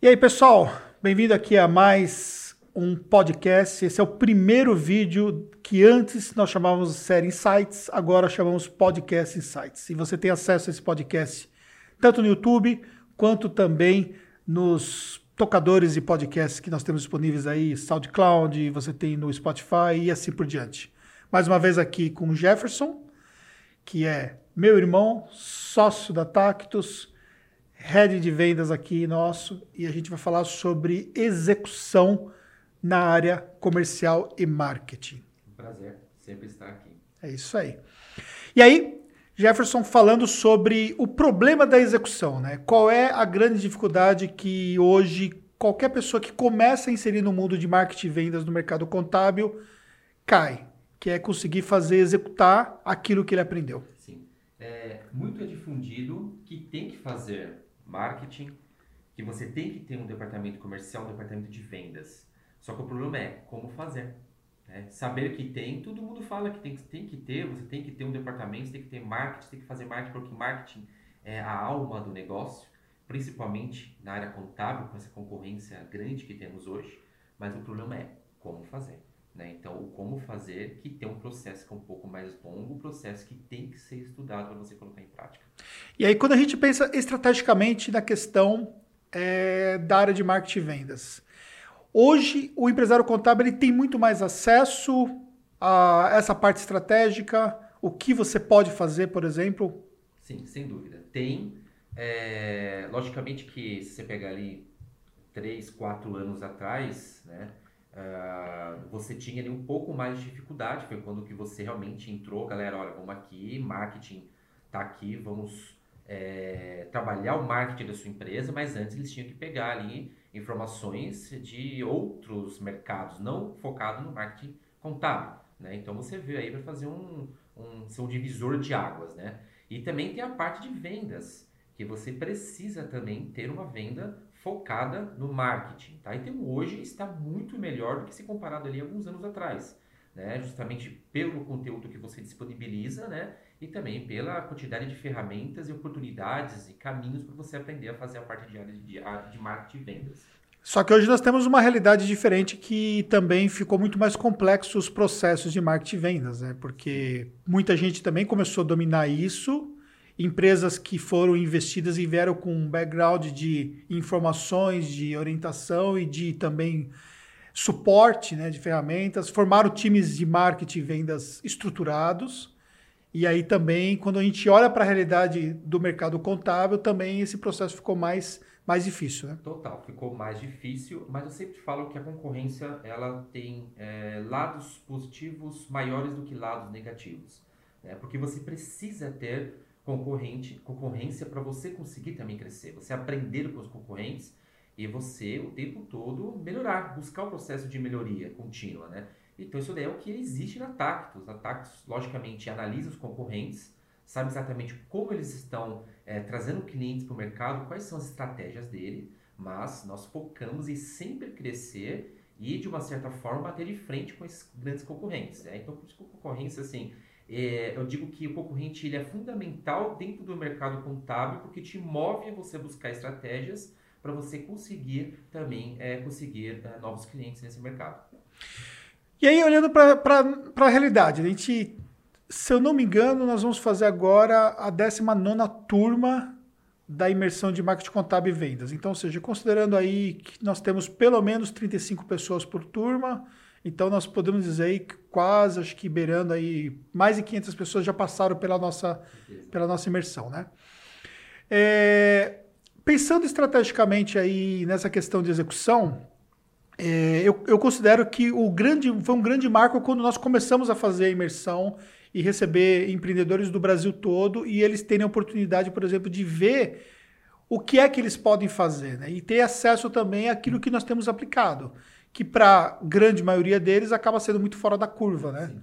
E aí, pessoal, bem-vindo aqui a mais um podcast. Esse é o primeiro vídeo que antes nós chamávamos de série Insights, agora chamamos Podcast Insights. E você tem acesso a esse podcast tanto no YouTube quanto também nos tocadores e podcasts que nós temos disponíveis aí, SoundCloud, você tem no Spotify e assim por diante. Mais uma vez aqui com o Jefferson, que é meu irmão, sócio da Tactus, head de vendas aqui nosso e a gente vai falar sobre execução na área comercial e marketing. Um prazer sempre estar aqui. É isso aí. E aí, Jefferson falando sobre o problema da execução, né? Qual é a grande dificuldade que hoje qualquer pessoa que começa a inserir no mundo de marketing e vendas no mercado contábil cai, que é conseguir fazer executar aquilo que ele aprendeu. Sim. É, muito é difundido que tem que fazer marketing, que você tem que ter um departamento comercial, um departamento de vendas. Só que o problema é como fazer. Né? Saber que tem, todo mundo fala que tem, tem que ter, você tem que ter um departamento, você tem que ter marketing, você tem que fazer marketing, porque marketing é a alma do negócio, principalmente na área contábil, com essa concorrência grande que temos hoje. Mas o problema é como fazer. Né? Então, o como fazer, que tem um processo que é um pouco mais longo, um processo que tem que ser estudado para você colocar em prática. E aí, quando a gente pensa estrategicamente na questão é, da área de marketing e vendas, hoje o empresário contábil ele tem muito mais acesso a essa parte estratégica, o que você pode fazer, por exemplo? Sim, sem dúvida. Tem. É, logicamente que se você pegar ali três, quatro anos atrás, né? Uh, você tinha ali um pouco mais de dificuldade, foi quando que você realmente entrou, galera, olha, vamos aqui, marketing tá aqui, vamos é, trabalhar o marketing da sua empresa, mas antes eles tinham que pegar ali informações de outros mercados, não focado no marketing contábil, né? Então você veio aí para fazer um, um, ser um divisor de águas, né? E também tem a parte de vendas, que você precisa também ter uma venda focada no marketing, tá? Então hoje está muito melhor do que se comparado ali alguns anos atrás, né? Justamente pelo conteúdo que você disponibiliza, né? E também pela quantidade de ferramentas e oportunidades e caminhos para você aprender a fazer a parte de, de, de marketing e vendas. Só que hoje nós temos uma realidade diferente que também ficou muito mais complexo os processos de marketing e vendas, né? Porque muita gente também começou a dominar isso empresas que foram investidas e vieram com um background de informações, de orientação e de também suporte né, de ferramentas, formaram times de marketing e vendas estruturados. E aí também, quando a gente olha para a realidade do mercado contábil, também esse processo ficou mais, mais difícil. Né? Total, ficou mais difícil, mas eu sempre falo que a concorrência ela tem é, lados positivos maiores do que lados negativos. Né? Porque você precisa ter concorrente, concorrência para você conseguir também crescer, você aprender com os concorrentes e você o tempo todo melhorar, buscar o processo de melhoria contínua, né? Então isso daí é o que existe na Tactus. A Tactus, logicamente, analisa os concorrentes, sabe exatamente como eles estão é, trazendo clientes para o mercado, quais são as estratégias dele, mas nós focamos em sempre crescer e, de uma certa forma, bater de frente com esses grandes concorrentes. Né? Então, por isso que a concorrência, assim, é, eu digo que o concorrente ele é fundamental dentro do mercado contábil porque te move a você buscar estratégias para você conseguir também é, conseguir é, novos clientes nesse mercado. E aí, olhando para a realidade, a gente, se eu não me engano, nós vamos fazer agora a 19 turma da imersão de marketing contábil e vendas. Então, ou seja, considerando aí que nós temos pelo menos 35 pessoas por turma, então nós podemos dizer aí que quase, acho que beirando aí, mais de 500 pessoas já passaram pela nossa, pela nossa imersão, né? É, pensando estrategicamente aí nessa questão de execução, é, eu, eu, considero que o grande, foi um grande marco quando nós começamos a fazer a imersão e receber empreendedores do Brasil todo e eles terem a oportunidade, por exemplo, de ver o que é que eles podem fazer né? e ter acesso também àquilo que nós temos aplicado que para grande maioria deles acaba sendo muito fora da curva, né? Sim,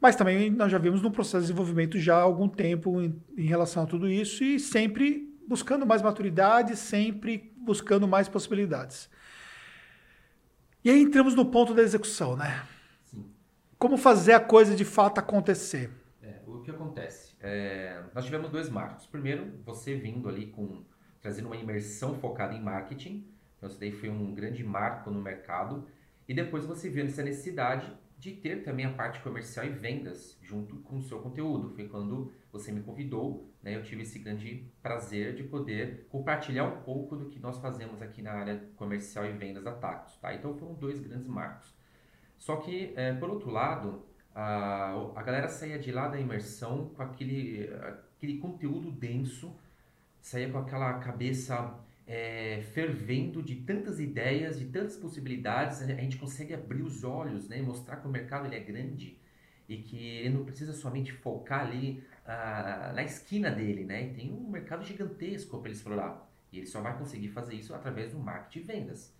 Mas também nós já vimos no processo de desenvolvimento já há algum tempo em, em relação a tudo isso e sempre buscando mais maturidade, sempre buscando mais possibilidades. E aí entramos no ponto da execução, né? Sim. Como fazer a coisa de fato acontecer? É, o que acontece? É, nós tivemos dois marcos. Primeiro, você vindo ali com trazendo uma imersão focada em marketing, Então, isso daí foi um grande marco no mercado. E depois você viu essa necessidade de ter também a parte comercial e vendas junto com o seu conteúdo. Foi quando você me convidou, né, eu tive esse grande prazer de poder compartilhar um pouco do que nós fazemos aqui na área comercial e vendas da Tactus. Tá? Então foram dois grandes marcos. Só que, é, por outro lado, a, a galera saía de lá da imersão com aquele, aquele conteúdo denso, saía com aquela cabeça é, fervendo de tantas ideias, de tantas possibilidades, a gente consegue abrir os olhos, né, mostrar que o mercado ele é grande e que ele não precisa somente focar ali ah, na esquina dele, né? E tem um mercado gigantesco para ele explorar. E ele só vai conseguir fazer isso através do marketing e vendas.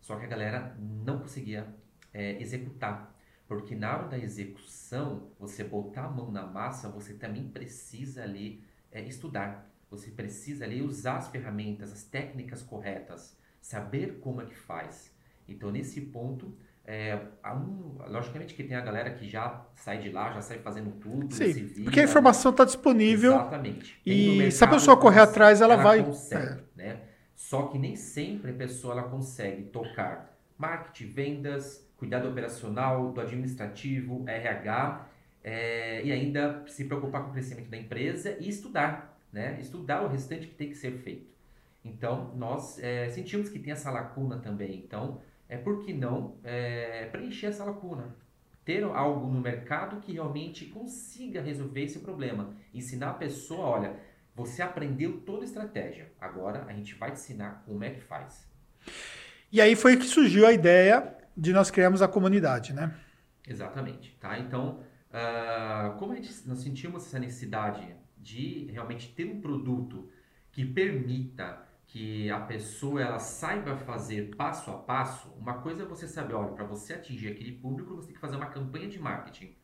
Só que a galera não conseguia é, executar. Porque na hora da execução, você botar a mão na massa, você também precisa ali é, estudar. Você precisa ali usar as ferramentas, as técnicas corretas, saber como é que faz. Então, nesse ponto, é, um, logicamente que tem a galera que já sai de lá, já sai fazendo tudo. Sim, vira, porque a informação está disponível. Exatamente. e mercado, se a pessoa correr atrás, ela, ela vai. Consegue, é. né? Só que nem sempre a pessoa ela consegue tocar marketing, vendas, cuidado operacional, do administrativo, RH, é, e ainda se preocupar com o crescimento da empresa e estudar né? Estudar o restante que tem que ser feito. Então, nós é, sentimos que tem essa lacuna também. Então, é por que não é, preencher essa lacuna? Ter algo no mercado que realmente consiga resolver esse problema. Ensinar a pessoa, olha, você aprendeu toda a estratégia. Agora a gente vai te ensinar como é que faz. E aí foi que surgiu a ideia de nós criarmos a comunidade, né? Exatamente. Tá? Então, uh, como a gente, nós sentimos essa necessidade de realmente ter um produto que permita que a pessoa ela saiba fazer passo a passo, uma coisa é você saber, olha, para você atingir aquele público, você tem que fazer uma campanha de marketing.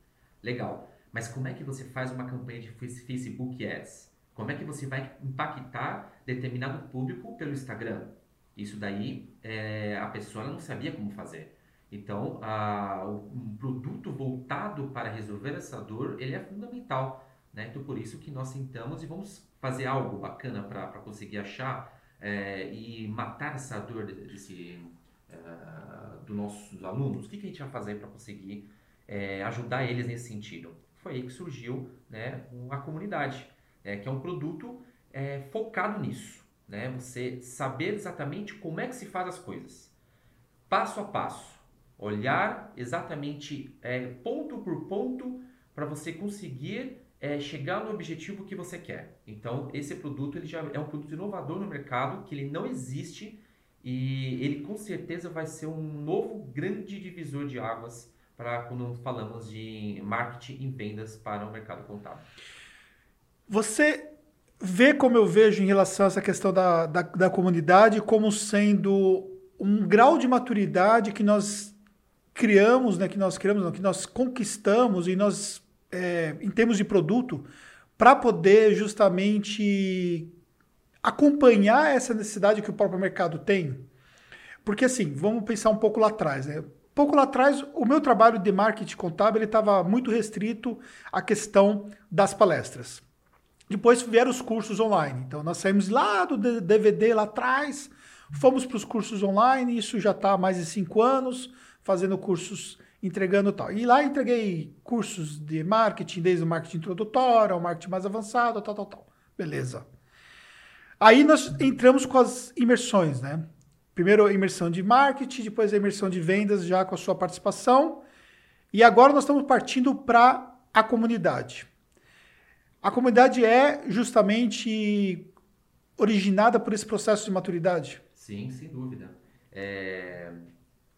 Legal. Mas como é que você faz uma campanha de Facebook Ads? Como é que você vai impactar determinado público pelo Instagram? Isso daí é, a pessoa não sabia como fazer. Então, a, um produto voltado para resolver essa dor, ele é fundamental. Né? Então, por isso que nós sentamos e vamos fazer algo bacana para conseguir achar é, e matar essa dor desse, uh, dos nossos alunos. O que, que a gente vai fazer para conseguir é, ajudar eles nesse sentido? Foi aí que surgiu né, a comunidade, né, que é um produto é, focado nisso. Né? Você saber exatamente como é que se faz as coisas. Passo a passo. Olhar exatamente é, ponto por ponto para você conseguir é chegar no objetivo que você quer. Então, esse produto ele já é um produto inovador no mercado, que ele não existe e ele com certeza vai ser um novo grande divisor de águas para quando falamos de marketing e vendas para o mercado contábil. Você vê como eu vejo em relação a essa questão da, da, da comunidade como sendo um grau de maturidade que nós criamos, né, que nós criamos, não, que nós conquistamos e nós é, em termos de produto, para poder justamente acompanhar essa necessidade que o próprio mercado tem. Porque assim, vamos pensar um pouco lá atrás, né? Pouco lá atrás, o meu trabalho de marketing contábil estava muito restrito à questão das palestras. Depois vieram os cursos online. Então nós saímos lá do DVD lá atrás, fomos para os cursos online, isso já está há mais de cinco anos, fazendo cursos entregando tal. E lá entreguei cursos de marketing, desde o marketing introdutório ao marketing mais avançado, tal, tal, tal. Beleza. Aí nós entramos com as imersões, né? Primeiro a imersão de marketing, depois a imersão de vendas já com a sua participação. E agora nós estamos partindo para a comunidade. A comunidade é justamente originada por esse processo de maturidade? Sim, sem dúvida. É,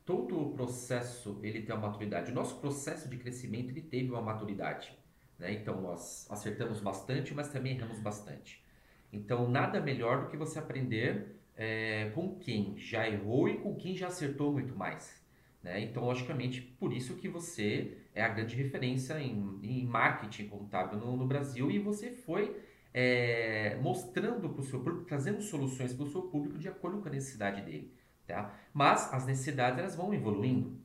todo o processo ele tem uma maturidade. O nosso processo de crescimento ele teve uma maturidade. Né? Então nós acertamos bastante, mas também erramos bastante. Então nada melhor do que você aprender é, com quem já errou e com quem já acertou muito mais. Né? Então, logicamente, por isso que você é a grande referência em, em marketing contábil no, no, Brasil e você foi é, mostrando para o seu público, trazendo soluções para o seu público de acordo com a necessidade dele. Tá? Mas as necessidades elas vão evoluindo.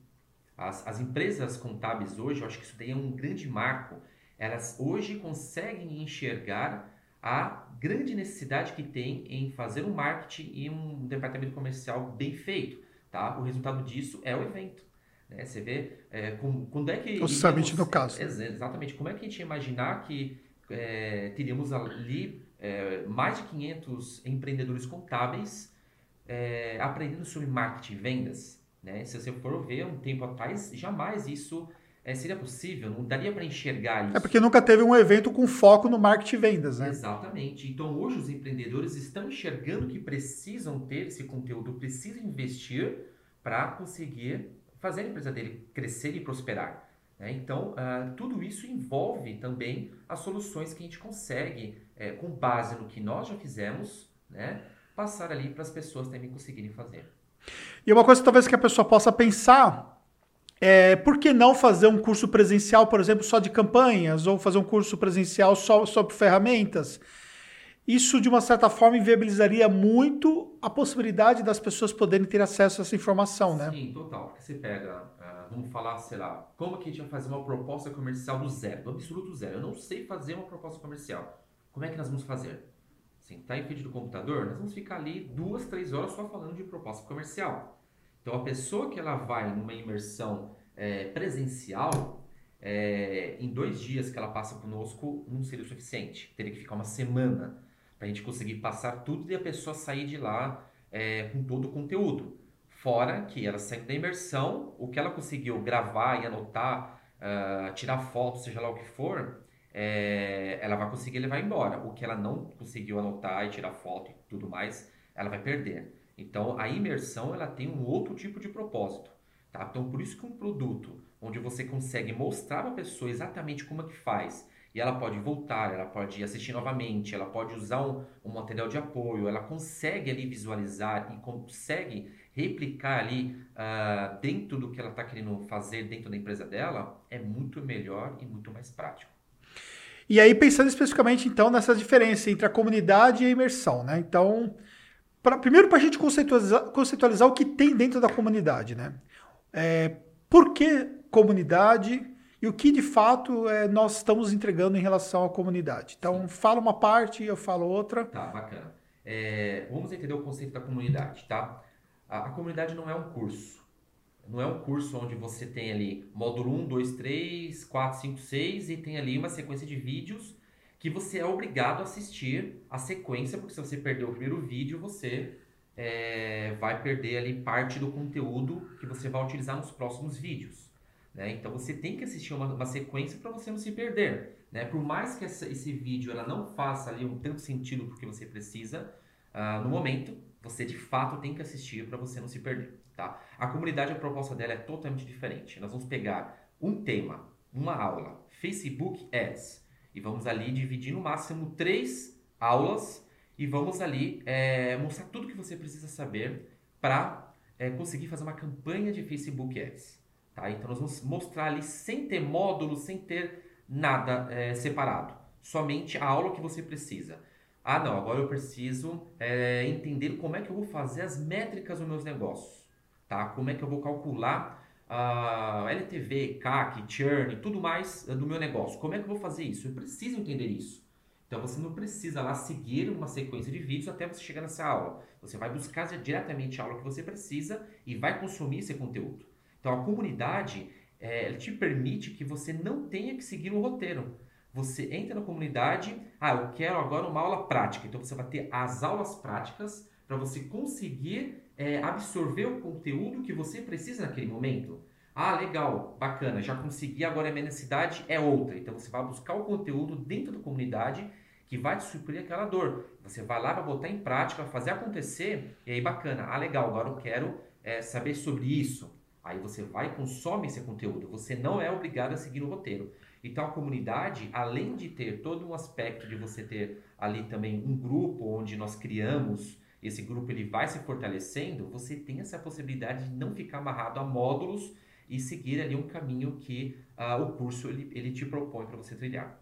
As, as empresas contábeis hoje, eu acho que isso daí é um grande marco. Elas hoje conseguem enxergar a grande necessidade que tem em fazer um marketing e um departamento comercial bem feito. Tá? O resultado disso é o evento. Né? Você vê é, com, quando é que. O summit, no caso. Exatamente. Como é que a gente ia imaginar que é, teríamos ali é, mais de 500 empreendedores contábeis é, aprendendo sobre marketing e vendas? Né? Se você for ver um tempo atrás, jamais isso é, seria possível, não daria para enxergar isso. É porque nunca teve um evento com foco no marketing e vendas, né? Exatamente. Então hoje os empreendedores estão enxergando que precisam ter esse conteúdo, precisam investir para conseguir fazer a empresa dele crescer e prosperar. Né? Então, uh, tudo isso envolve também as soluções que a gente consegue, é, com base no que nós já fizemos, né, passar ali para as pessoas também conseguirem fazer. E uma coisa talvez que a pessoa possa pensar é por que não fazer um curso presencial, por exemplo, só de campanhas, ou fazer um curso presencial só sobre ferramentas? Isso, de uma certa forma, inviabilizaria muito a possibilidade das pessoas poderem ter acesso a essa informação, né? Sim, total. Porque você pega, uh, vamos falar, sei lá, como que a gente vai fazer uma proposta comercial do zero, do absoluto zero. Eu não sei fazer uma proposta comercial. Como é que nós vamos fazer? Assim, tá em frente do computador, nós vamos ficar ali duas, três horas só falando de proposta comercial. Então, a pessoa que ela vai numa imersão é, presencial, é, em dois dias que ela passa conosco, não seria o suficiente. Teria que ficar uma semana para a gente conseguir passar tudo e a pessoa sair de lá é, com todo o conteúdo. Fora que ela saindo da imersão, o que ela conseguiu gravar e anotar, uh, tirar foto, seja lá o que for, é, ela vai conseguir levar embora. O que ela não conseguiu anotar e tirar foto e tudo mais, ela vai perder. Então, a imersão ela tem um outro tipo de propósito. Tá? Então, por isso que um produto onde você consegue mostrar para a pessoa exatamente como é que faz, e ela pode voltar, ela pode assistir novamente, ela pode usar um, um material de apoio, ela consegue ali visualizar e consegue replicar ali uh, dentro do que ela está querendo fazer dentro da empresa dela, é muito melhor e muito mais prático. E aí, pensando especificamente, então, nessa diferença entre a comunidade e a imersão, né? Então, pra, primeiro para a gente conceitualizar, conceitualizar o que tem dentro da comunidade, né? É, por que comunidade e o que de fato é, nós estamos entregando em relação à comunidade. Então, fala uma parte, eu falo outra. Tá, bacana. É, vamos entender o conceito da comunidade, tá? A, a, comunidade não é um curso. Não é um curso onde você tem ali módulo 1, 2, 3, 4, 5, 6 e tem ali uma sequência de vídeos que você é obrigado a assistir a sequência, porque se você perder o primeiro vídeo, você é, vai perder ali parte do conteúdo que você vai utilizar nos próximos vídeos. Né? Então você tem que assistir uma, uma sequência para você não se perder. Né? Por mais que essa, esse vídeo ela não faça ali um tanto sentido porque você precisa, uh, no momento você de fato tem que assistir para você não se perder. Tá? A comunidade, a proposta dela é totalmente diferente. Nós vamos pegar um tema, uma aula, Facebook Ads, e vamos ali dividir no máximo três aulas e vamos ali é, mostrar tudo que você precisa saber para é, conseguir fazer uma campanha de Facebook Ads. Tá? Então nós vamos mostrar ali sem ter módulo, sem ter nada é, separado. Somente a aula que você precisa. Ah, não, agora eu preciso é, entender como é que eu vou fazer as métricas dos meus negócios. Tá? Como é que eu vou calcular a LTV, CAC, churn tudo mais é, do meu negócio. Como é que eu vou fazer isso? Eu preciso entender isso. Então você não precisa lá seguir uma sequência de vídeos até você chegar nessa aula. Você vai buscar diretamente a aula que você precisa e vai consumir esse conteúdo. Então a comunidade é, te permite que você não tenha que seguir um roteiro. Você entra na comunidade, ah, eu quero agora uma aula prática. Então você vai ter as aulas práticas para você conseguir é, absorver o conteúdo que você precisa naquele momento. Ah, legal, bacana, já consegui, agora a minha necessidade é outra. Então você vai buscar o conteúdo dentro da comunidade que vai te suprir aquela dor. Você vai lá, vai botar em prática, fazer acontecer, e aí bacana. Ah, legal, agora eu quero é, saber sobre isso. Aí você vai e consome esse conteúdo. Você não é obrigado a seguir o roteiro. Então a comunidade, além de ter todo um aspecto de você ter ali também um grupo onde nós criamos, esse grupo ele vai se fortalecendo, você tem essa possibilidade de não ficar amarrado a módulos e seguir ali um caminho que uh, o curso ele, ele te propõe para você trilhar.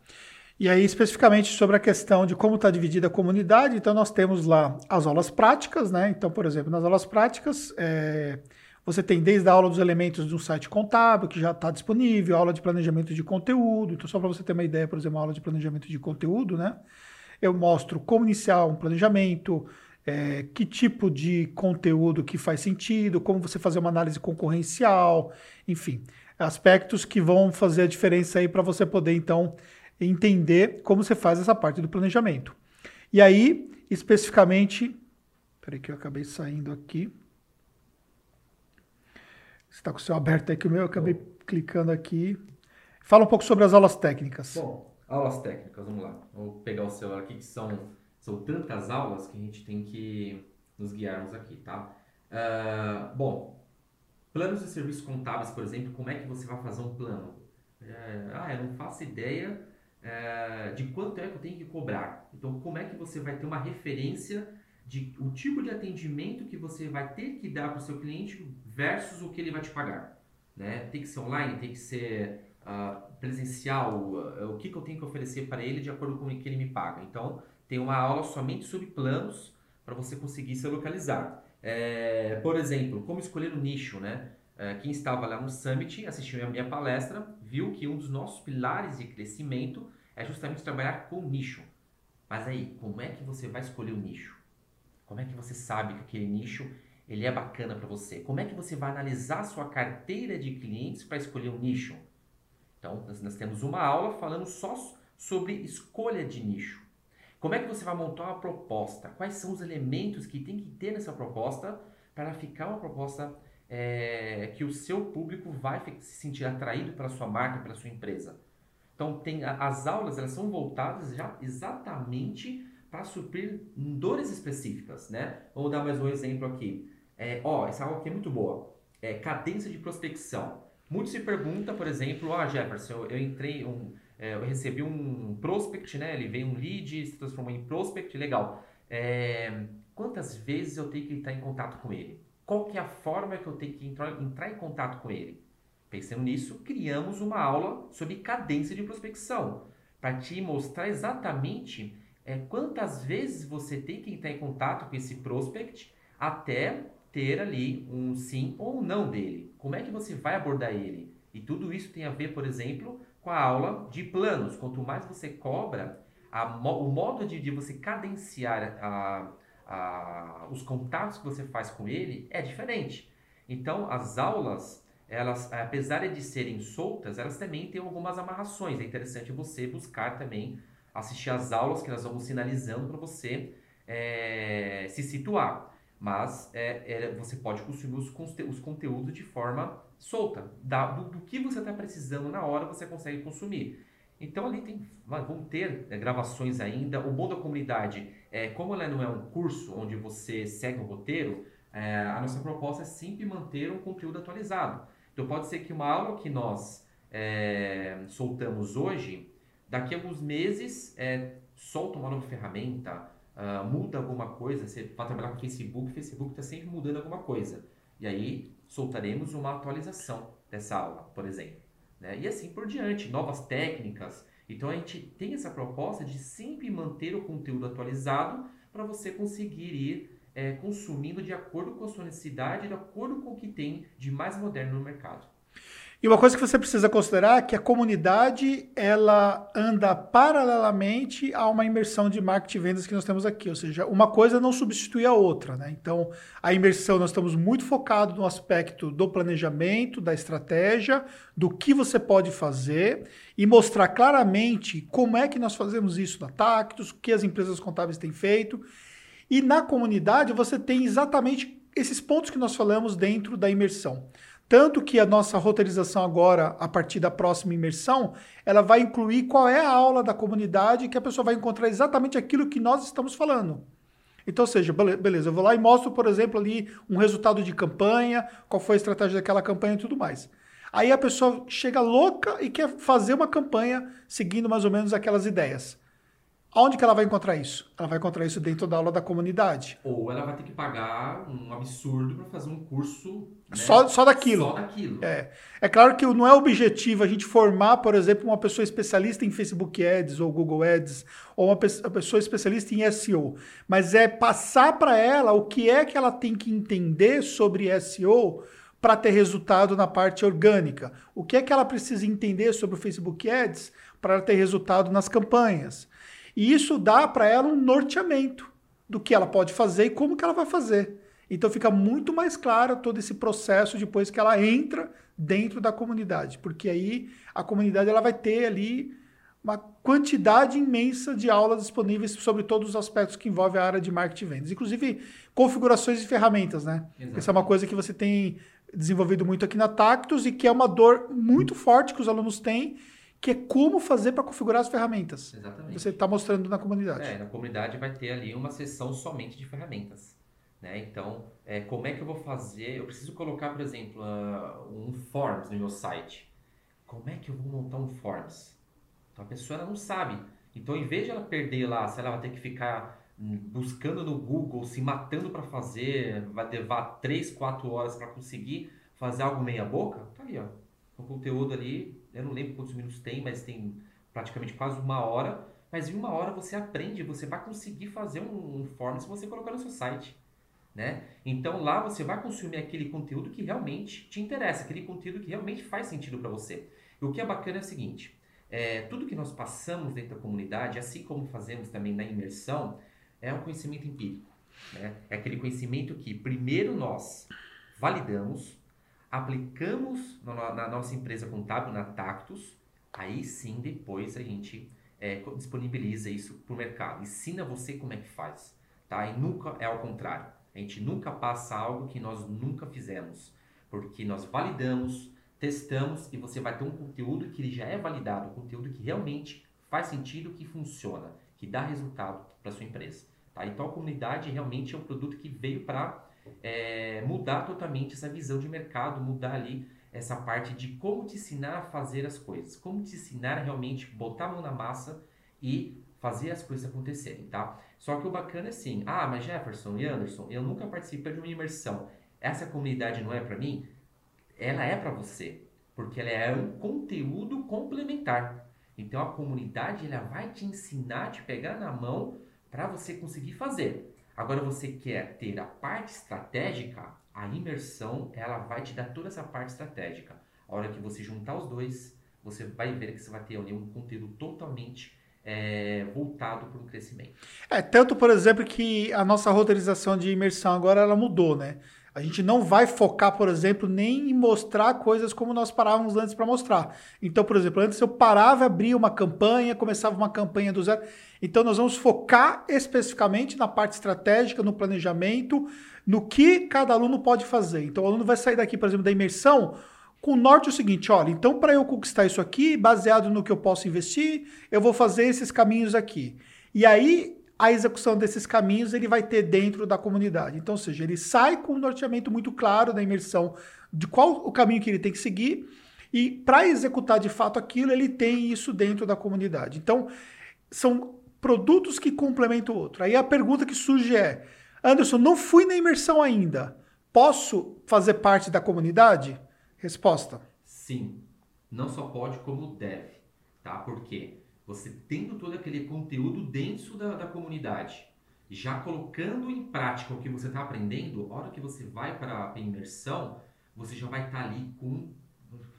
E aí, especificamente sobre a questão de como está dividida a comunidade, então nós temos lá as aulas práticas, né? Então, por exemplo, nas aulas práticas, é, você tem desde a aula dos elementos de um site contábil, que já está disponível, aula de planejamento de conteúdo. Então, só para você ter uma ideia, por exemplo, uma aula de planejamento de conteúdo, né? eu mostro como iniciar um planejamento, é, que tipo de conteúdo que faz sentido, como você fazer uma análise concorrencial, enfim, aspectos que vão fazer a diferença aí para você poder então entender como você faz essa parte do planejamento. E aí, especificamente, peraí que eu acabei saindo aqui. Você está com o seu aberto aí que o meu, eu acabei clicando aqui. Fala um pouco sobre as aulas técnicas. Bom, aulas técnicas, vamos lá. Vou pegar o celular aqui que são são tantas aulas que a gente tem que nos guiarmos aqui, tá? Uh, bom, planos de serviços contábeis, por exemplo, como é que você vai fazer um plano? É, ah, eu não faço ideia é, de quanto é que eu tenho que cobrar. Então, como é que você vai ter uma referência de o tipo de atendimento que você vai ter que dar para o seu cliente versus o que ele vai te pagar? Né? Tem que ser online, tem que ser uh, presencial, uh, o que, que eu tenho que oferecer para ele de acordo com o que ele me paga. Então, tem uma aula somente sobre planos para você conseguir se localizar. É, por exemplo, como escolher o nicho, né? É, quem estava lá no Summit, assistiu a minha palestra, viu que um dos nossos pilares de crescimento é justamente trabalhar com nicho. Mas aí, como é que você vai escolher o nicho? Como é que você sabe que aquele nicho ele é bacana para você? Como é que você vai analisar a sua carteira de clientes para escolher um nicho? Então, nós, nós temos uma aula falando só sobre escolha de nicho. Como é que você vai montar uma proposta? Quais são os elementos que tem que ter nessa proposta para ficar uma proposta é, que o seu público vai se sentir atraído pela sua marca, pela sua empresa? Então, tem, as aulas elas são voltadas já exatamente para suprir dores específicas, né? Vou dar mais um exemplo aqui. É, ó, essa aula aqui é muito boa. É cadência de prospecção. Muitos se perguntam, por exemplo, ah, Jefferson, eu, eu entrei, um, é, eu recebi um prospect, né? Ele veio um lead, se transformou em prospect, legal. É, quantas vezes eu tenho que estar em contato com ele? Qual que é a forma que eu tenho que entrar, entrar em contato com ele? Pensando nisso, criamos uma aula sobre cadência de prospecção, para te mostrar exatamente é, quantas vezes você tem que entrar em contato com esse prospect até ter ali um sim ou um não dele. Como é que você vai abordar ele? E tudo isso tem a ver, por exemplo, com a aula de planos. Quanto mais você cobra, a, o modo de, de você cadenciar a, a, os contatos que você faz com ele é diferente. Então, as aulas, elas, apesar de serem soltas, elas também têm algumas amarrações. É interessante você buscar também assistir as aulas que nós vamos sinalizando para você é, se situar. Mas é, é, você pode consumir os, os conteúdos de forma solta. Da, do, do, que você está precisando na hora, você consegue consumir. Então ali tem, vão ter é, gravações ainda. O bom da comunidade é, como ela não é um curso onde você segue um roteiro, é, a nossa proposta é sempre manter um conteúdo atualizado. Então pode ser que uma aula que nós é, soltamos hoje, daqui a alguns meses é, solta uma nova ferramenta, uh, muda alguma coisa. Você vai trabalhar com Facebook, Facebook está sempre mudando alguma coisa. E aí soltaremos uma atualização dessa aula, por exemplo. Né? E assim por diante, novas técnicas. Então a gente tem essa proposta de sempre manter o conteúdo atualizado para você conseguir ir é, consumindo de acordo com a sua necessidade, de acordo com o que tem de mais moderno no mercado. E uma coisa que você precisa considerar é que a comunidade ela anda paralelamente a uma imersão de marketing e vendas que nós temos aqui. Ou seja, uma coisa não substitui a outra. Né? Então, a imersão nós estamos muito focados no aspecto do planejamento, da estratégia, do que você pode fazer e mostrar claramente como é que nós fazemos isso na Tactus, o que as empresas contábeis têm feito. E na comunidade você tem exatamente esses pontos que nós falamos dentro da imersão. Tanto que a nossa roteirização agora, a partir da próxima imersão, ela vai incluir qual é a aula da comunidade que a pessoa vai encontrar exatamente aquilo que nós estamos falando. Então, seja, beleza, eu vou lá e mostro, por exemplo, ali um resultado de campanha, qual foi a estratégia daquela campanha e tudo mais. Aí a pessoa chega louca e quer fazer uma campanha seguindo mais ou menos aquelas ideias. Aonde que ela vai encontrar isso? Ela vai encontrar isso dentro da aula da comunidade. Ou ela vai ter que pagar um absurdo para fazer um curso né? só, só daquilo. Só daquilo. É. é claro que não é objetivo a gente formar, por exemplo, uma pessoa especialista em Facebook Ads ou Google Ads, ou uma pessoa especialista em SEO. Mas é passar para ela o que é que ela tem que entender sobre SEO para ter resultado na parte orgânica. O que é que ela precisa entender sobre o Facebook Ads para ter resultado nas campanhas E isso dá para ela um norteamento do que ela pode fazer e como que ela vai fazer. Então fica muito mais claro todo esse processo depois que ela entra dentro da comunidade, porque aí a comunidade ela vai ter ali uma quantidade imensa de aulas disponíveis sobre todos os aspectos que envolvem a área de marketing e vendas, inclusive configurações de ferramentas, né? Exato. Essa é uma coisa que você tem desenvolvido muito aqui na Tactus e que é uma dor muito forte que os alunos têm, que é como fazer para configurar as ferramentas. Exatamente. Você está mostrando na comunidade. É, na comunidade vai ter ali uma sessão somente de ferramentas. Né? Então, é, como é que eu vou fazer? Eu preciso colocar, por exemplo, uh, um Forms no meu site. Como é que eu vou montar um Forms? Então a pessoa não sabe. Então, em vez de ela perder lá, se ela vai ter que ficar buscando no Google, se matando para fazer, vai levar 3, 4 horas para conseguir fazer algo meia boca, tá ali, ó. O conteúdo ali, eu não lembro quantos minutos tem, mas tem praticamente quase uma hora. Mas em uma hora você aprende, você vai conseguir fazer um, um form se você colocar no seu site. Né? Então lá você vai consumir aquele conteúdo que realmente te interessa, aquele conteúdo que realmente faz sentido para você. E o que é bacana é o seguinte: é, tudo que nós passamos dentro da comunidade, assim como fazemos também na imersão, é um conhecimento empírico. Né? É aquele conhecimento que primeiro nós validamos, aplicamos na, na nossa empresa contábil, na Tactus, aí sim depois a gente é, disponibiliza isso para o mercado. Ensina você como é que faz. Tá? E nunca é ao contrário. A gente nunca passa algo que nós nunca fizemos. Porque nós validamos, testamos e você vai ter um conteúdo que ele já é validado, um conteúdo que realmente faz sentido, que funciona, que dá resultado para sua empresa. Tá? Então a comunidade realmente é um produto que veio para é, mudar totalmente essa visão de mercado, mudar ali essa parte de como te ensinar a fazer as coisas, como te ensinar a realmente botar a mão na massa e fazer as coisas acontecerem, tá? Só que o bacana é assim, ah, mas Jefferson e Anderson, eu nunca participei de uma imersão. Essa comunidade não é para mim? ela é para você, porque ela é um conteúdo complementar. Então a comunidade ela vai te ensinar, te pegar na mão para você conseguir fazer. Agora você quer ter a parte estratégica, a imersão ela vai te dar toda essa parte estratégica. A hora que você juntar os dois, você vai ver que você vai ter ali um conteúdo totalmente é, voltado para o crescimento. É, tanto, por exemplo, que a nossa roteirização de imersão agora ela mudou, né? A gente não vai focar, por exemplo, nem em mostrar coisas como nós parávamos antes para mostrar. Então, por exemplo, antes eu parava, abria uma campanha, começava uma campanha do zero. Então, nós vamos focar especificamente na parte estratégica, no planejamento, no que cada aluno pode fazer. Então, o aluno vai sair daqui, por exemplo, da imersão com o norte o seguinte, olha, então para eu conquistar isso aqui, baseado no que eu posso investir, eu vou fazer esses caminhos aqui. E aí a execução desses caminhos ele vai ter dentro da comunidade. Então, ou seja, ele sai com um norteamento muito claro da imersão de qual o caminho que ele tem que seguir e para executar de fato aquilo, ele tem isso dentro da comunidade. Então, são produtos que complementam o outro. Aí a pergunta que surge é: Anderson, não fui na imersão ainda. Posso fazer parte da comunidade? Resposta: Sim. Não só pode, como deve. Tá? Por quê? Você tendo todo aquele conteúdo dentro da, da comunidade, já colocando em prática o que você está aprendendo, a hora que você vai para a imersão, você já vai estar tá ali com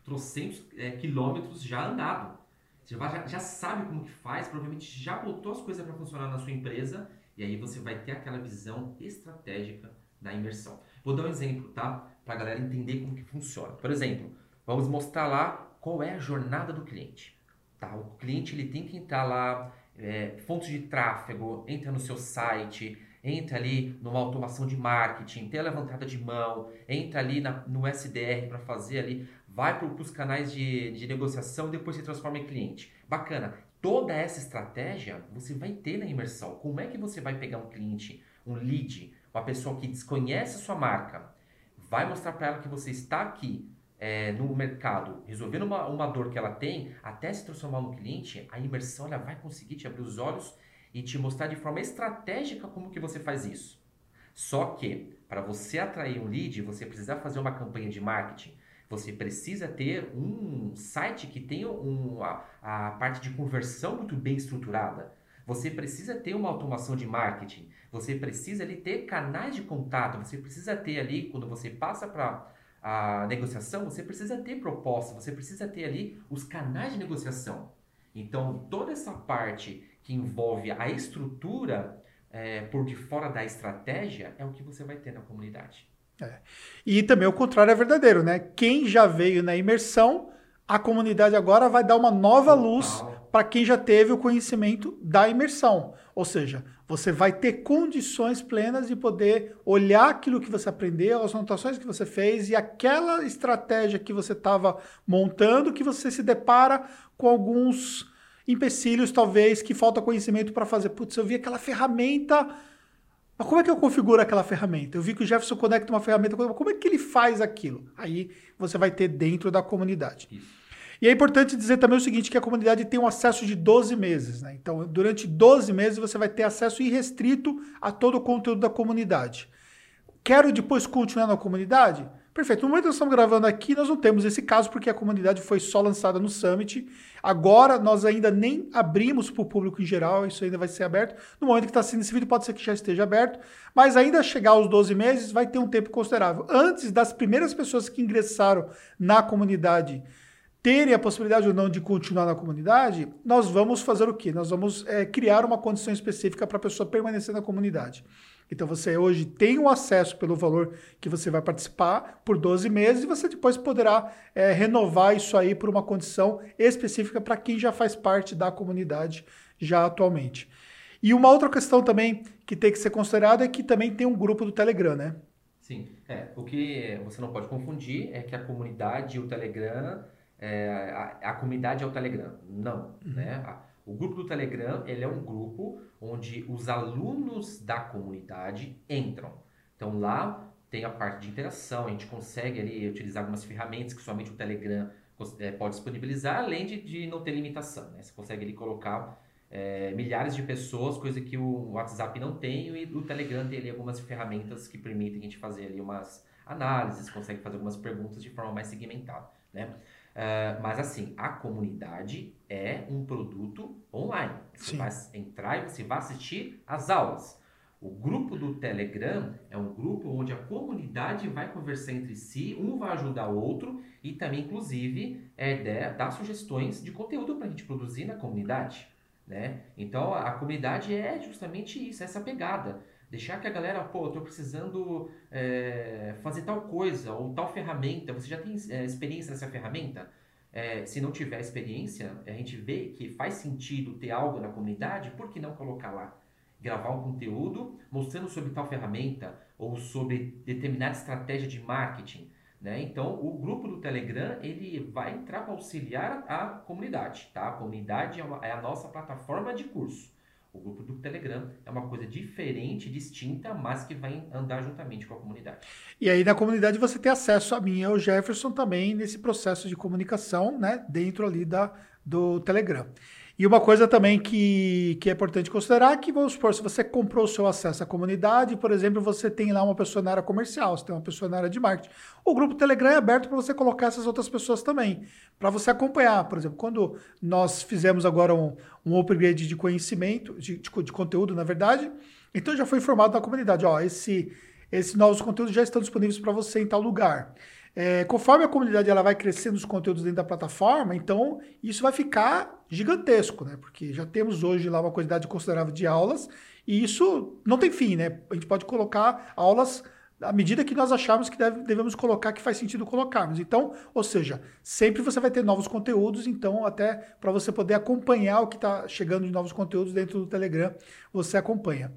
trocentos é, quilômetros já andado. Você já, já sabe como que faz, provavelmente já botou as coisas para funcionar na sua empresa e aí você vai ter aquela visão estratégica da imersão. Vou dar um exemplo, tá? Para a galera entender como que funciona. Por exemplo, vamos mostrar lá qual é a jornada do cliente. Tá? O cliente ele tem que entrar lá, é, fontes de tráfego, entra no seu site, entra ali numa automação de marketing, tem a levantada de mão, entra ali na, no SDR para fazer ali, vai para os canais de, de negociação e depois se transforma em cliente. Bacana. Toda essa estratégia você vai ter na imersão. Como é que você vai pegar um cliente, um lead, uma pessoa que desconhece a sua marca, vai mostrar para ela que você está aqui, é, no mercado, resolvendo uma, uma dor que ela tem, até se transformar no cliente, a imersão ela vai conseguir te abrir os olhos e te mostrar de forma estratégica como que você faz isso. Só que, para você atrair um lead, você precisa fazer uma campanha de marketing. Você precisa ter um site que tenha um, a, a parte de conversão muito bem estruturada. Você precisa ter uma automação de marketing. Você precisa ali ter canais de contato. Você precisa ter ali, quando você passa para a negociação, você precisa ter proposta, você precisa ter ali os canais de negociação. Então, toda essa parte que envolve a estrutura é, por de fora da estratégia, é o que você vai ter na comunidade. É. E também o contrário é verdadeiro, né? Quem já veio na imersão, a comunidade agora vai dar uma nova luz para quem já teve o conhecimento da imersão. Ou seja, você vai ter condições plenas de poder olhar aquilo que você aprendeu, as anotações que você fez e aquela estratégia que você estava montando, que você se depara com alguns empecilhos, talvez, que falta conhecimento para fazer. Putz, eu vi aquela ferramenta. Mas como é que eu configuro aquela ferramenta? Eu vi que o Jefferson conecta uma ferramenta. Como é que ele faz aquilo? Aí você vai ter dentro da comunidade. Isso. E é importante dizer também o seguinte, que a comunidade tem um acesso de 12 meses. Né? Então, durante 12 meses, você vai ter acesso irrestrito a todo o conteúdo da comunidade. Quero depois continuar na comunidade? Perfeito. No momento que nós estamos gravando aqui, nós não temos esse caso, porque a comunidade foi só lançada no Summit. Agora, nós ainda nem abrimos para o público em geral, isso ainda vai ser aberto. No momento que está sendo esse vídeo, pode ser que já esteja aberto, mas ainda chegar aos 12 meses, vai ter um tempo considerável. Antes das primeiras pessoas que ingressaram na comunidade terem a possibilidade ou não de continuar na comunidade, nós vamos fazer o quê? Nós vamos é, criar uma condição específica para a pessoa permanecer na comunidade. Então você hoje tem o acesso pelo valor que você vai participar por 12 meses e você depois poderá é, renovar isso aí por uma condição específica para quem já faz parte da comunidade já atualmente. E uma outra questão também que tem que ser considerada é que também tem um grupo do Telegram, né? Sim, é, o que você não pode confundir é que a comunidade e o Telegram é, a, a, comunidade é o Telegram. Não, uhum. né? O grupo do Telegram, ele é um grupo onde os alunos da comunidade entram. Então lá tem a parte de interação, a gente consegue ali utilizar algumas ferramentas que somente o Telegram é, pode disponibilizar, além de, de não ter limitação. Né? Você consegue ali colocar é, milhares de pessoas, coisa que o WhatsApp não tem, e o Telegram tem ali algumas ferramentas que permitem a gente fazer ali umas análises, consegue fazer algumas perguntas de forma mais segmentada. Né? Uh, mas assim, a comunidade é um produto online. Você Sim. vai entrar e você vai assistir as aulas. O grupo do Telegram é um grupo onde a comunidade vai conversar entre si, um vai ajudar o outro e também, inclusive, é dar sugestões de conteúdo para a gente produzir na comunidade. Né? Então, a comunidade é justamente isso, essa pegada. Deixar que a galera, pô, eu tô precisando é, fazer tal coisa ou tal ferramenta. Você já tem é, experiência nessa ferramenta? É, se não tiver experiência, a gente vê que faz sentido ter algo na comunidade, por que não colocar lá? Gravar um conteúdo mostrando sobre tal ferramenta ou sobre determinada estratégia de marketing. Né? Então, o grupo do Telegram ele vai entrar para auxiliar a comunidade. Tá? A comunidade é, uma, é a nossa plataforma de curso. O grupo do Telegram é uma coisa diferente, distinta, mas que vai andar juntamente com a comunidade. E aí na comunidade você tem acesso a mim e ao Jefferson também nesse processo de comunicação, né, dentro ali da, do Telegram. E uma coisa também que, que é importante considerar é que, vamos supor, se você comprou o seu acesso à comunidade, por exemplo, você tem lá uma pessoa na área comercial, você tem uma pessoa na área de marketing. O grupo Telegram é aberto para você colocar essas outras pessoas também, para você acompanhar. Por exemplo, quando nós fizemos agora um, um upgrade de conhecimento, de, de, de conteúdo, na verdade, então já foi informado na comunidade, ó, esse, esses novos conteúdos já estão disponíveis para você em tal lugar. É, conforme a comunidade ela vai crescendo os conteúdos dentro da plataforma, então isso vai ficar gigantesco, né? Porque já temos hoje lá uma quantidade considerável de aulas e isso não tem fim, né? A gente pode colocar aulas à medida que nós acharmos que deve, devemos colocar, que faz sentido colocarmos. Então, ou seja, sempre você vai ter novos conteúdos, então até para você poder acompanhar o que está chegando de novos conteúdos dentro do Telegram, você acompanha.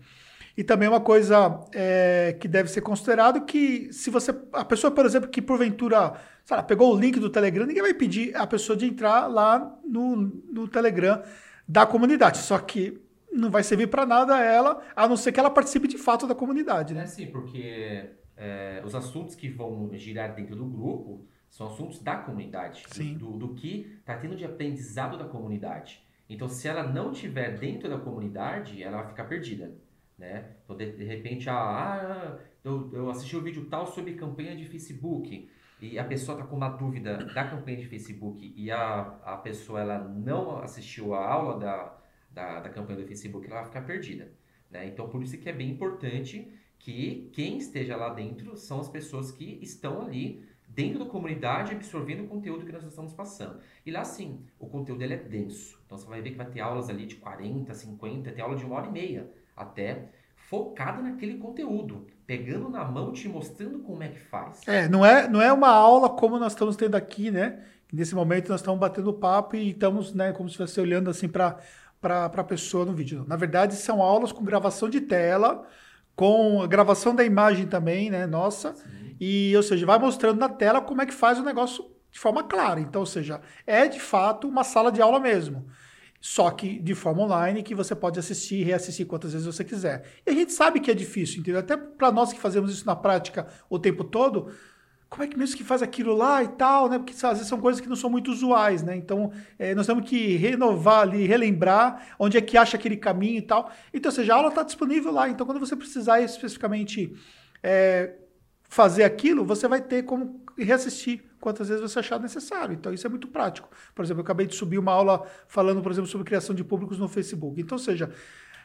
E também uma coisa é, que deve ser considerado que se você. A pessoa, por exemplo, que porventura lá, pegou o link do Telegram, ninguém vai pedir a pessoa de entrar lá no, no Telegram da comunidade. Só que não vai servir para nada ela, a não ser que ela participe de fato da comunidade. Né? É sim, porque é, os assuntos que vão girar dentro do grupo são assuntos da comunidade, sim. Do, do que está tendo de aprendizado da comunidade. Então, se ela não estiver dentro da comunidade, ela vai ficar perdida né? Então, de, de repente, ah, ah eu, eu, assisti o um vídeo tal sobre campanha de Facebook e a pessoa está com uma dúvida da campanha de Facebook e a, a pessoa ela não assistiu a aula da, da, da campanha do Facebook, ela vai ficar perdida. Né? Então, por isso que é bem importante que quem esteja lá dentro são as pessoas que estão ali dentro da comunidade absorvendo o conteúdo que nós estamos passando. E lá sim, o conteúdo ele é denso. Então você vai ver que vai ter aulas ali de 40, 50, tem aula de uma hora e meia até focada naquele conteúdo, pegando na mão, te mostrando como é que faz. É, não é, não é uma aula como nós estamos tendo aqui, né? Nesse momento nós estamos batendo papo e estamos, né, como se estivesse olhando assim para para a pessoa no vídeo. Na verdade, são aulas com gravação de tela, com a gravação da imagem também, né, nossa. Sim. E, ou seja, vai mostrando na tela como é que faz o negócio de forma clara. Então, ou seja, é de fato uma sala de aula mesmo. Só que de forma online, que você pode assistir e reassistir quantas vezes você quiser. E a gente sabe que é difícil, entendeu? Até para nós que fazemos isso na prática o tempo todo, como é que mesmo que faz aquilo lá e tal, né? Porque às vezes são coisas que não são muito usuais, né? Então, é, nós temos que renovar ali, relembrar onde é que acha aquele caminho e tal. Então, ou seja, a aula está disponível lá. Então, quando você precisar especificamente é, fazer aquilo, você vai ter como reassistir quantas vezes você achar necessário. Então, isso é muito prático. Por exemplo, eu acabei de subir uma aula falando, por exemplo, sobre criação de públicos no Facebook. Então, ou seja,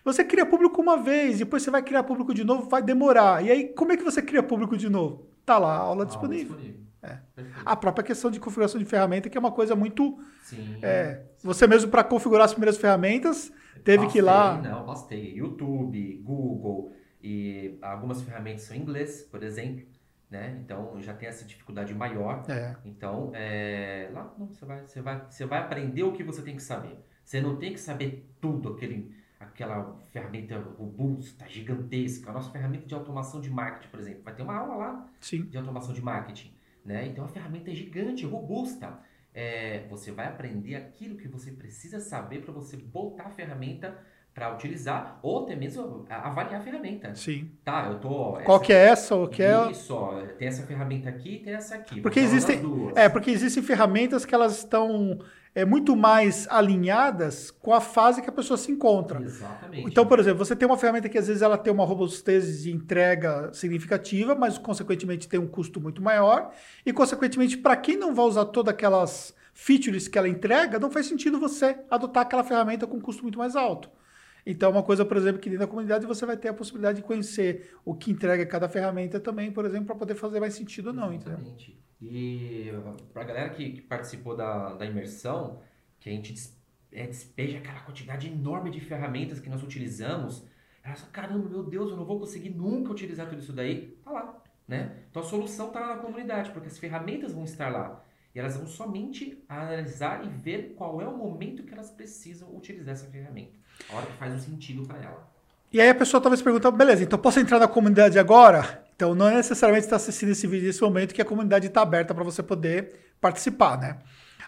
você cria público uma vez, depois você vai criar público de novo, vai demorar. E aí, como é que você cria público de novo? Tá lá a aula a disponível. Aula disponível. É. A própria questão de configuração de ferramenta, que é uma coisa muito. Sim. É, você mesmo, para configurar as primeiras ferramentas, teve que ir lá. Não, bastei. YouTube, Google, e algumas ferramentas são em inglês, por exemplo né? Então já tem essa dificuldade maior. É. Então é, lá não, você vai, você vai, você vai aprender o que você tem que saber. Você não tem que saber tudo, aquele, aquela ferramenta robusta, gigantesca. A nossa ferramenta de automação de marketing, por exemplo, vai ter uma aula lá Sim. de automação de marketing, né? Então a ferramenta é gigante, robusta. É, você vai aprender aquilo que você precisa saber para você botar a ferramenta para utilizar ou até mesmo avaliar a ferramenta. Sim. Tá, eu tô. Qual que é essa? O que é? Isso, ó, tem essa ferramenta aqui e tem essa aqui. Porque existem, é porque existem ferramentas que elas estão é muito mais alinhadas com a fase que a pessoa se encontra. Exatamente. Então, por exemplo, você tem uma ferramenta que às vezes ela tem uma robustez de entrega significativa, mas consequentemente tem um custo muito maior e consequentemente para quem não vai usar todas aquelas features que ela entrega, não faz sentido você adotar aquela ferramenta com custo muito mais alto. Então, é uma coisa, por exemplo, que dentro da comunidade você vai ter a possibilidade de conhecer o que entrega cada ferramenta também, por exemplo, para poder fazer mais sentido ou não. Exatamente. E para a galera que, que, participou da, da imersão, que a gente é, despeja aquela quantidade enorme de ferramentas que nós utilizamos, ela fala, caramba, meu Deus, eu não vou conseguir nunca utilizar tudo isso daí. Tá lá, né? Então a solução está lá na comunidade, porque as ferramentas vão estar lá. E elas vão somente analisar e ver qual é o momento que elas precisam utilizar essa ferramenta. A hora que faz um sentido para ela. E aí a pessoa talvez pergunte, beleza, então posso entrar na comunidade agora? Então não é necessariamente estar assistindo esse vídeo nesse momento que a comunidade está aberta para você poder participar, né?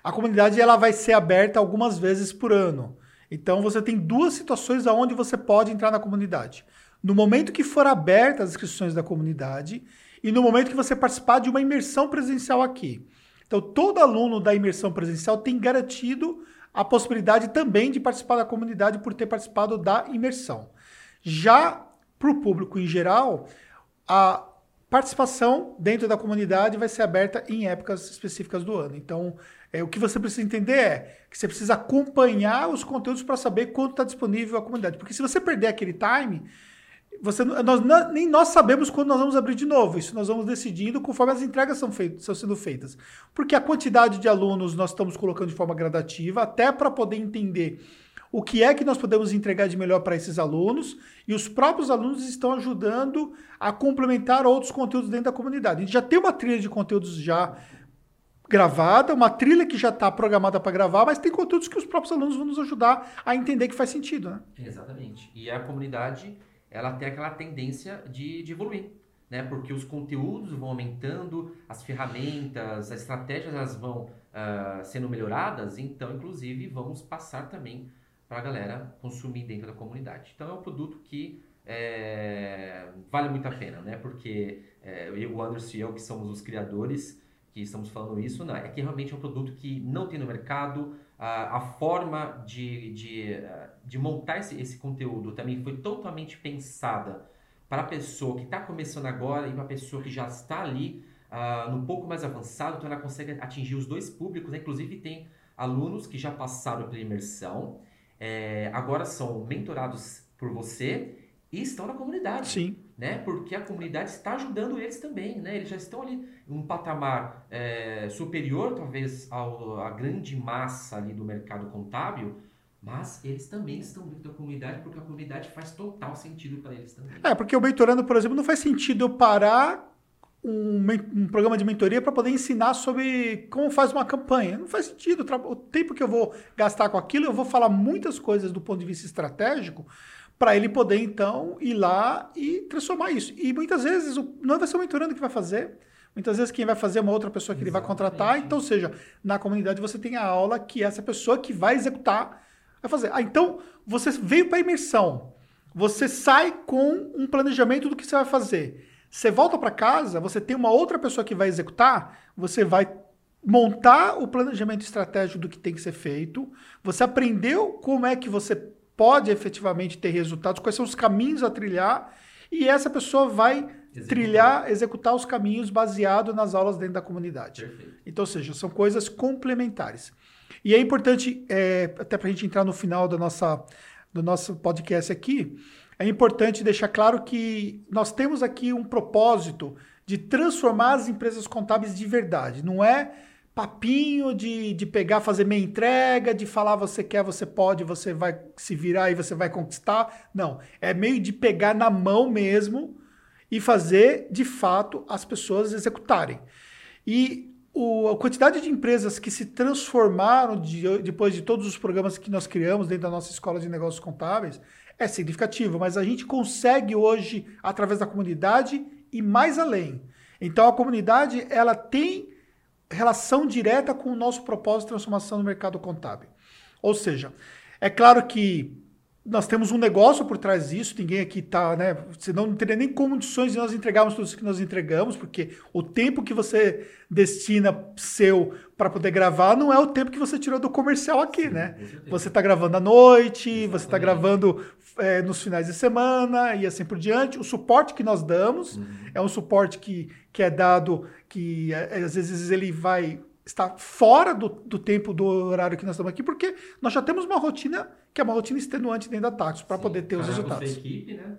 A comunidade ela vai ser aberta algumas vezes por ano. Então você tem duas situações aonde você pode entrar na comunidade. No momento que for aberta as inscrições da comunidade e no momento que você participar de uma imersão presencial aqui. Então, todo aluno da imersão presencial tem garantido a possibilidade também de participar da comunidade por ter participado da imersão. Já para o público em geral, a participação dentro da comunidade vai ser aberta em épocas específicas do ano. Então, é, o que você precisa entender é que você precisa acompanhar os conteúdos para saber quando está disponível a comunidade. Porque se você perder aquele time, você, nós, nem nós sabemos quando nós vamos abrir de novo. Isso nós vamos decidindo conforme as entregas são, feitas, estão sendo feitas. Porque a quantidade de alunos nós estamos colocando de forma gradativa, até para poder entender o que é que nós podemos entregar de melhor para esses alunos, e os próprios alunos estão ajudando a complementar outros conteúdos dentro da comunidade. A gente já tem uma trilha de conteúdos já gravada, uma trilha que já está programada para gravar, mas tem conteúdos que os próprios alunos vão nos ajudar a entender que faz sentido. Né? Exatamente. E a comunidade ela tem aquela tendência de, de evoluir, né? Porque os conteúdos vão aumentando, as ferramentas, as estratégias elas vão uh, sendo melhoradas, então, inclusive, vamos passar também para a galera consumir dentro da comunidade. Então, é um produto que é, vale muito a pena, né? Porque é, eu, o Anderson e eu, que somos os criadores, que estamos falando isso, não, é que realmente é um produto que não tem no mercado, a, forma de, de, de montar esse, esse conteúdo também foi totalmente pensada para a pessoa que está começando agora e para a pessoa que já está ali uh, no pouco mais avançado, então ela consegue atingir os dois públicos. Né? Inclusive, tem alunos que já passaram pela imersão, é, agora são mentorados por você e estão na comunidade. Sim. Né? Porque a comunidade está ajudando eles também, né? Eles já estão ali em um patamar é, superior, talvez, ao, à grande massa ali do mercado contábil, mas eles também estão dentro da comunidade porque a comunidade faz total sentido para eles também. É, porque o mentorando, por exemplo, não faz sentido eu parar um, um programa de mentoria para poder ensinar sobre como faz uma campanha. Não faz sentido. O tempo que eu vou gastar com aquilo, eu vou falar muitas coisas do ponto de vista estratégico para ele poder, então, ir lá e transformar isso. E muitas vezes não vai ser o mentorando que vai fazer. Muitas vezes quem vai fazer é uma outra pessoa que Exatamente. ele vai contratar. Então, ou seja, na comunidade você tem a aula que essa pessoa que vai executar vai fazer. Ah, então você veio para a imersão. Você sai com um planejamento do que você vai fazer. Você volta para casa, você tem uma outra pessoa que vai executar, você vai montar o planejamento estratégico do que tem que ser feito, você aprendeu como é que você pode efetivamente ter resultados, quais são os caminhos a trilhar, e essa pessoa vai executar. trilhar, executar os caminhos baseado nas aulas dentro da comunidade. Perfeito. Então, ou seja, são coisas complementares. E é importante, é, até para a gente entrar no final da nossa, do nosso podcast aqui, é importante deixar claro que nós temos aqui um propósito de transformar as empresas contábeis de verdade. Não é papinho de, de pegar, fazer meia entrega, de falar você quer, você pode, você vai se virar e você vai conquistar. Não. É meio de pegar na mão mesmo e fazer de fato as pessoas executarem. E o, a quantidade de empresas que se transformaram de, depois de todos os programas que nós criamos dentro da nossa escola de negócios contábeis é significativo, mas a gente consegue hoje, através da comunidade, e mais além. Então a comunidade ela tem relação direta com o nosso propósito de transformação no mercado contábil. Ou seja, é claro que nós temos um negócio por trás disso, ninguém aqui está, né? Senão não teria nem condições de nós entregarmos tudo isso que nós entregamos, porque o tempo que você destina seu para poder gravar não é o tempo que você tirou do comercial aqui, Sim, né? Você está gravando à noite, Exatamente. você está gravando é, nos finais de semana e assim por diante. O suporte que nós damos uhum. é um suporte que, que é dado, que é, às vezes ele vai estar fora do, do tempo do horário que nós estamos aqui, porque nós já temos uma rotina que é uma rotina extenuante dentro da Taxos para poder ter os resultados. Você equipe, né?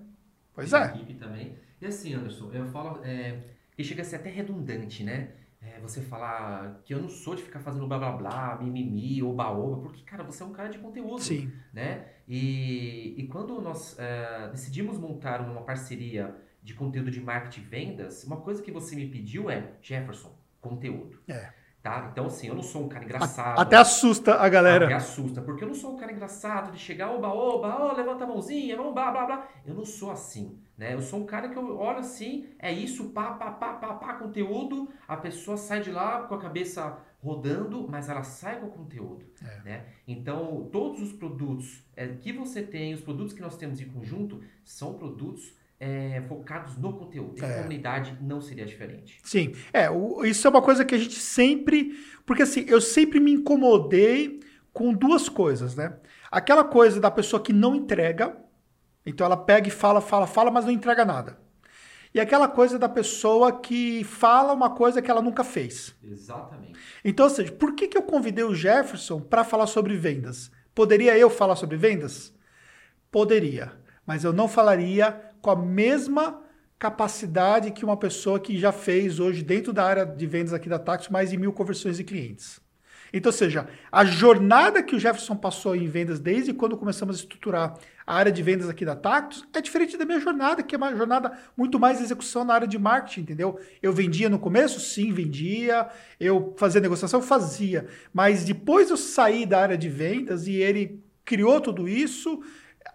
Pois é. Equipe também. E assim, Anderson, eu falo, é, e chega a ser até redundante, né? É, você falar que eu não sou de ficar fazendo blá blá blá, mimimi, oba oba, porque, cara, você é um cara de conteúdo. Sim. Né? E, e quando nós é, decidimos montar uma parceria de conteúdo de marketing e vendas, uma coisa que você me pediu é, Jefferson, conteúdo. É. Tá? Então, assim, eu não sou um cara engraçado. Até assusta a galera. Até assusta, porque eu não sou um cara engraçado de chegar, oba, oba, oh, levanta a mãozinha, vamos, blá, blá, blá. Eu não sou assim, né? Eu sou um cara que eu olho assim, é isso, pá, pá, pá, pá, pá, conteúdo, a pessoa sai de lá com a cabeça rodando, mas ela sai com o conteúdo, é. né? Então, todos os produtos é, que você tem, os produtos que nós temos em conjunto, são produtos é, focados no conteúdo. E a é. comunidade não seria diferente. Sim, é, o, isso é uma coisa que a gente sempre. Porque assim, eu sempre me incomodei com duas coisas, né? Aquela coisa da pessoa que não entrega, então ela pega e fala, fala, fala, mas não entrega nada. E aquela coisa da pessoa que fala uma coisa que ela nunca fez. Exatamente. Então, ou seja, por que, que eu convidei o Jefferson para falar sobre vendas? Poderia eu falar sobre vendas? Poderia. Mas eu não falaria com a mesma capacidade que uma pessoa que já fez hoje dentro da área de vendas aqui da Taxi mais de mil conversões de clientes. Então, ou seja, a jornada que o Jefferson passou em vendas desde quando começamos a estruturar a área de vendas aqui da Tactus é diferente da minha jornada, que é uma jornada muito mais execução na área de marketing, entendeu? Eu vendia no começo? Sim, vendia. Eu fazia negociação? Fazia. Mas depois eu saí da área de vendas e ele criou tudo isso,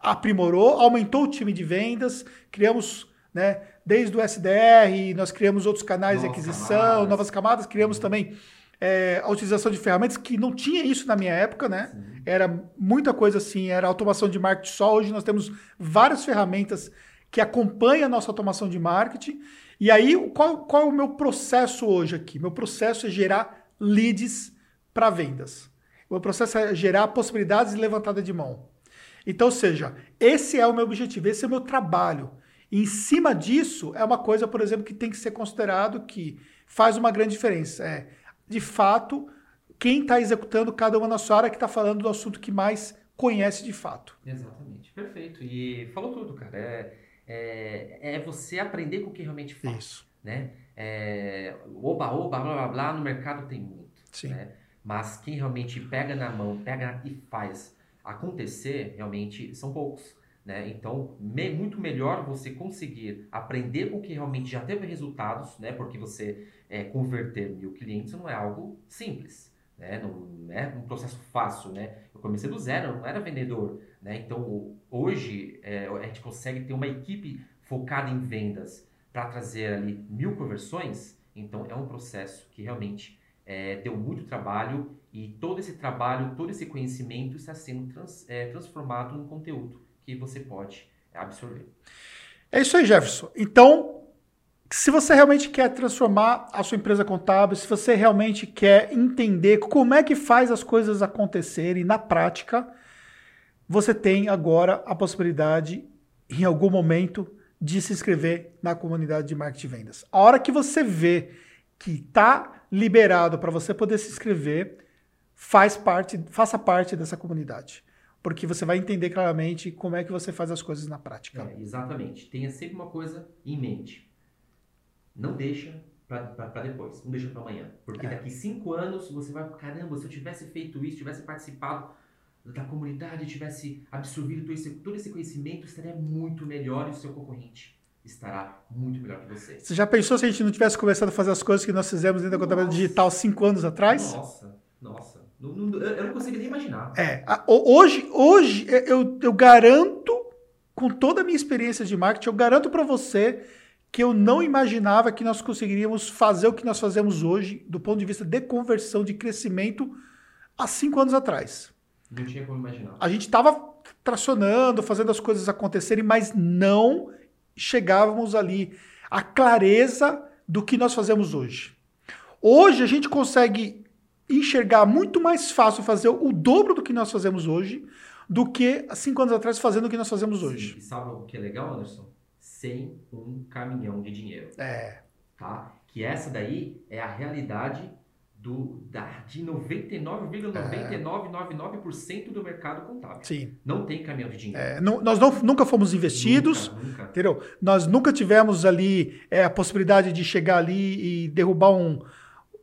aprimorou, aumentou o time de vendas, criamos, né, desde o SDR, nós criamos outros canais novas de aquisição, camadas. novas camadas, criamos uhum. também é, a utilização de ferramentas que não tinha isso na minha época, né? Sim. Era muita coisa assim, era automação de marketing só. Hoje nós temos várias ferramentas que acompanham a nossa automação de marketing. E aí, qual, qual é o meu processo hoje aqui? Meu processo é gerar leads para vendas. O meu processo é gerar possibilidades de levantada de mão. Então, ou seja, esse é o meu objetivo, esse é o meu trabalho. E em cima disso, é uma coisa, por exemplo, que tem que ser considerado que faz uma grande diferença. É, de fato, quem está executando cada uma na sua área que está falando do assunto que mais conhece de fato. Exatamente, perfeito. E falou tudo, cara. É, é, é você aprender com o que realmente faz. Isso. Né? É, oba, oba, blá, blá, blá, no mercado tem muito. Sim. Né? Mas quem realmente pega na mão, pega e faz acontecer, realmente são poucos. Né? Então, me, muito melhor você conseguir aprender o que realmente já teve resultados, né? porque você é, converter mil clientes não é algo simples. Né? Não é um processo fácil. Né? Eu comecei do zero, não era vendedor. Né? Então, hoje, é, a gente consegue ter uma equipe focada em vendas para trazer ali mil conversões. Então, é um processo que realmente é, deu muito trabalho e todo esse trabalho, todo esse conhecimento está sendo trans, é, transformado em conteúdo que você pode absorver. É isso aí, Jefferson. Então, se você realmente quer transformar a sua empresa contábil, se você realmente quer entender como é que faz as coisas acontecerem na prática, você tem agora a possibilidade, em algum momento, de se inscrever na comunidade de marketing e vendas. A hora que você vê que está liberado para você poder se inscrever, faz parte, faça parte dessa comunidade. Porque você vai entender claramente como é que você faz as coisas na prática. É, exatamente. Tenha sempre uma coisa em mente. Não deixa para depois, não deixa para amanhã. Porque é. daqui cinco anos você vai, caramba, se eu tivesse feito isso, tivesse participado da comunidade, tivesse absorvido todo esse, todo esse conhecimento, estaria muito melhor e o seu concorrente estará muito melhor que você. Você já pensou se a gente não tivesse começado a fazer as coisas que nós fizemos dentro da contabilidade digital cinco anos atrás? Nossa, nossa. Não, não, eu não consigo nem imaginar. É, hoje, hoje eu, eu garanto, com toda a minha experiência de marketing, eu garanto para você que eu não imaginava que nós conseguiríamos fazer o que nós fazemos hoje, do ponto de vista de conversão, de crescimento, há cinco anos atrás. Não tinha como imaginar. A gente estava tracionando, fazendo as coisas acontecerem, mas não chegávamos ali à clareza do que nós fazemos hoje. Hoje a gente consegue enxergar muito mais fácil fazer o dobro do que nós fazemos hoje do que cinco anos atrás fazendo o que nós fazemos hoje. E sabe o que é legal, Anderson? Sem um caminhão de dinheiro. É. Tá? Que essa daí é a realidade do, da, de 99,9999% é. do mercado contábil. Sim. Não tem caminhão de dinheiro. É, não, nós não, nunca fomos investidos, nunca, nunca. entendeu? Nós nunca tivemos ali é, a possibilidade de chegar ali e derrubar um,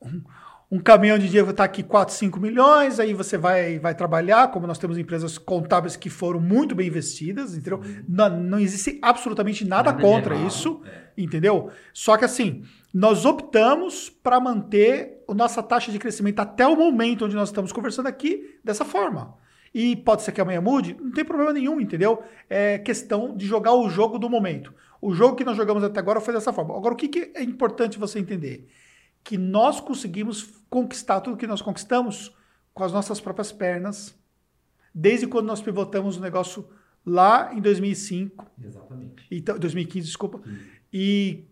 um, um caminhão de dinheiro está aqui 4, 5 milhões, aí você vai, vai trabalhar, como nós temos empresas contábeis que foram muito bem investidas, entendeu? Não, não existe absolutamente nada, nada contra isso, é. entendeu? Só que assim, nós optamos para manter a nossa taxa de crescimento até o momento onde nós estamos conversando aqui dessa forma. E pode ser que amanhã mude, não tem problema nenhum, entendeu? É questão de jogar o jogo do momento. O jogo que nós jogamos até agora foi dessa forma. Agora, o que, que é importante você entender? Que nós conseguimos conquistar tudo que nós conquistamos com as nossas próprias pernas, desde quando nós pivotamos o negócio lá em 2005. Exatamente. Então, 2015, desculpa. Sim. E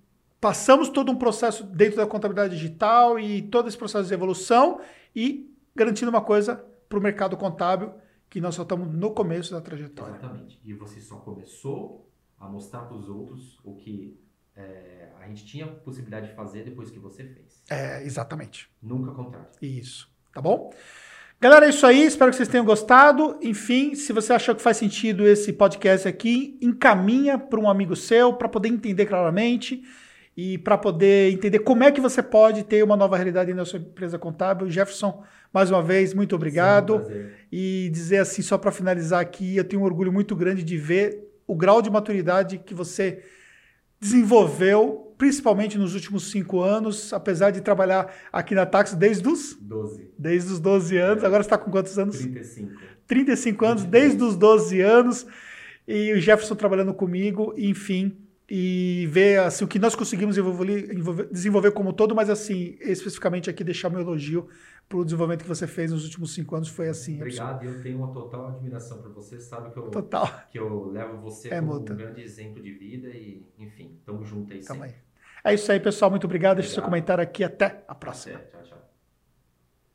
passamos todo um processo dentro da contabilidade digital e todo esse processo de evolução e garantindo uma coisa para o mercado contábil que nós só estamos no começo da trajetória. Exatamente. E você só começou a mostrar para os outros o que é, a gente tinha possibilidade de fazer depois que você fez. É, exatamente. Nunca contrário. Isso. Tá bom? Galera, é isso aí. Espero que vocês tenham gostado. Enfim, se você achou que faz sentido esse podcast aqui, encaminha para um amigo seu para poder entender claramente e para poder entender como é que você pode ter uma nova realidade na sua empresa contábil. Jefferson, mais uma vez, muito obrigado. Sim, e dizer assim, só para finalizar aqui, eu tenho um orgulho muito grande de ver o grau de maturidade que você desenvolveu, principalmente nos últimos cinco anos, apesar de trabalhar aqui na Taxi desde os 12. Desde os 12 anos. É. Agora você está com quantos anos? 35. 35 anos, desde os 12 anos. E o Jefferson trabalhando comigo, enfim e ver assim, o que nós conseguimos desenvolver, desenvolver como todo, mas assim, especificamente aqui deixar meu elogio para o desenvolvimento que você fez nos últimos cinco anos foi assim. Obrigado, eu tenho uma total admiração por você, sabe que eu, total. que eu levo você é como um grande exemplo de vida e, enfim, tamo junto aí sempre. Aí. É isso aí, pessoal, muito obrigado. obrigado. Deixe seu comentário aqui, até a próxima. Até, tchau.